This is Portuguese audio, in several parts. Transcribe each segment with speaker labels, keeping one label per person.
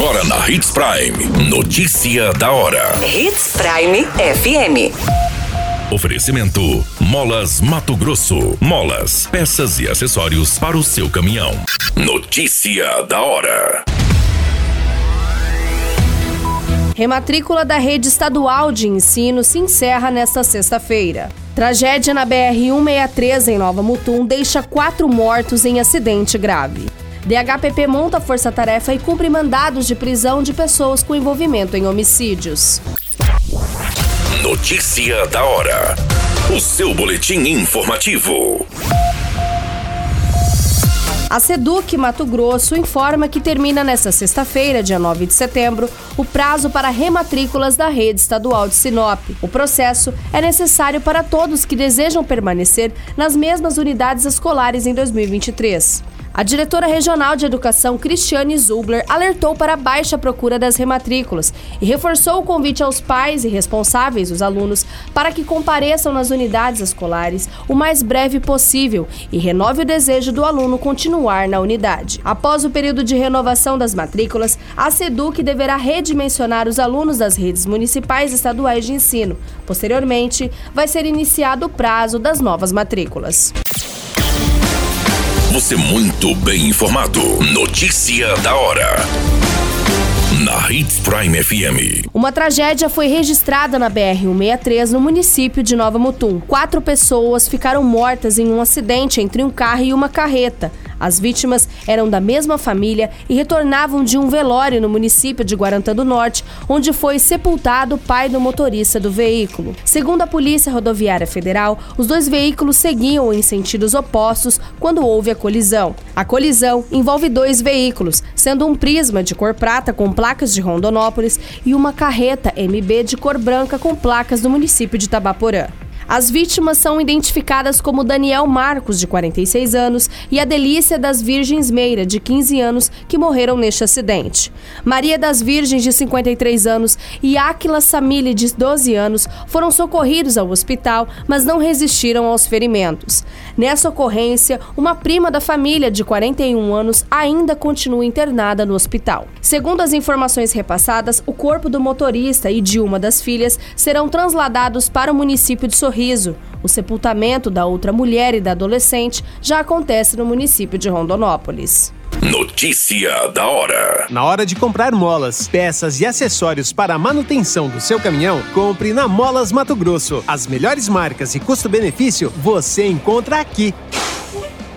Speaker 1: Agora na Hits Prime. Notícia da hora.
Speaker 2: Hits Prime FM.
Speaker 1: Oferecimento: Molas Mato Grosso. Molas, peças e acessórios para o seu caminhão. Notícia da hora.
Speaker 3: Rematrícula da rede estadual de ensino se encerra nesta sexta-feira. Tragédia na BR-163 em Nova Mutum deixa quatro mortos em acidente grave. DHPP monta força-tarefa e cumpre mandados de prisão de pessoas com envolvimento em homicídios.
Speaker 1: Notícia da hora. O seu boletim informativo.
Speaker 3: A Seduc Mato Grosso informa que termina nesta sexta-feira, dia 9 de setembro, o prazo para rematrículas da rede estadual de Sinop. O processo é necessário para todos que desejam permanecer nas mesmas unidades escolares em 2023. A diretora regional de educação, Cristiane Zubler, alertou para a baixa procura das rematrículas e reforçou o convite aos pais e responsáveis, os alunos, para que compareçam nas unidades escolares o mais breve possível e renove o desejo do aluno continuar na unidade. Após o período de renovação das matrículas, a SEDUC deverá redimensionar os alunos das redes municipais e estaduais de ensino. Posteriormente, vai ser iniciado o prazo das novas matrículas.
Speaker 1: Você muito bem informado. Notícia da hora. Na Hits Prime FM.
Speaker 3: Uma tragédia foi registrada na BR-163 no município de Nova Mutum. Quatro pessoas ficaram mortas em um acidente entre um carro e uma carreta. As vítimas eram da mesma família e retornavam de um velório no município de Guarantã do Norte, onde foi sepultado o pai do motorista do veículo. Segundo a Polícia Rodoviária Federal, os dois veículos seguiam em sentidos opostos quando houve a colisão. A colisão envolve dois veículos, sendo um prisma de cor prata com placas de Rondonópolis e uma carreta MB de cor branca com placas do município de Tabaporã. As vítimas são identificadas como Daniel Marcos, de 46 anos, e a Delícia das Virgens Meira, de 15 anos, que morreram neste acidente. Maria das Virgens, de 53 anos, e Áquila Samile, de 12 anos, foram socorridos ao hospital, mas não resistiram aos ferimentos. Nessa ocorrência, uma prima da família, de 41 anos, ainda continua internada no hospital. Segundo as informações repassadas, o corpo do motorista e de uma das filhas serão transladados para o município de Sorriso Sorriso. O sepultamento da outra mulher e da adolescente já acontece no município de Rondonópolis.
Speaker 1: Notícia da hora.
Speaker 4: Na hora de comprar molas, peças e acessórios para a manutenção do seu caminhão, compre na Molas Mato Grosso. As melhores marcas e custo-benefício você encontra aqui.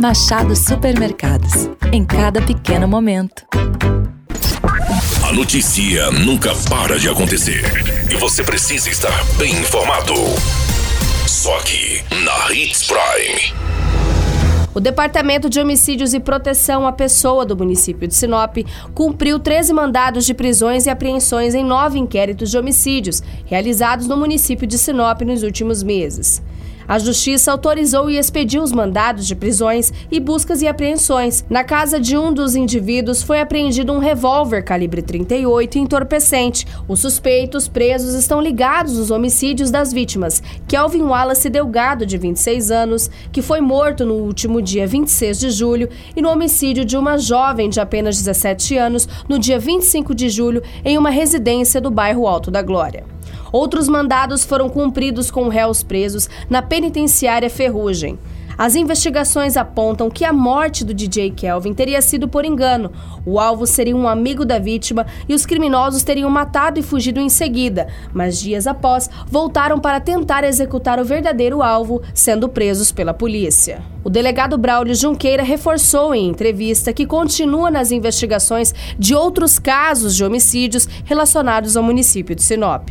Speaker 5: Machado Supermercados. Em cada pequeno momento.
Speaker 1: A notícia nunca para de acontecer. E você precisa estar bem informado. Só aqui, na Hits Prime.
Speaker 3: O Departamento de Homicídios e Proteção à Pessoa do município de Sinop cumpriu 13 mandados de prisões e apreensões em nove inquéritos de homicídios realizados no município de Sinop nos últimos meses. A Justiça autorizou e expediu os mandados de prisões e buscas e apreensões. Na casa de um dos indivíduos foi apreendido um revólver calibre 38 entorpecente. Os suspeitos presos estão ligados aos homicídios das vítimas, Kelvin Wallace Delgado, de 26 anos, que foi morto no último dia 26 de julho, e no homicídio de uma jovem de apenas 17 anos, no dia 25 de julho, em uma residência do bairro Alto da Glória. Outros mandados foram cumpridos com réus presos na penitenciária Ferrugem. As investigações apontam que a morte do DJ Kelvin teria sido por engano. O alvo seria um amigo da vítima e os criminosos teriam matado e fugido em seguida, mas dias após voltaram para tentar executar o verdadeiro alvo, sendo presos pela polícia. O delegado Braulio Junqueira reforçou em entrevista que continua nas investigações de outros casos de homicídios relacionados ao município de Sinop.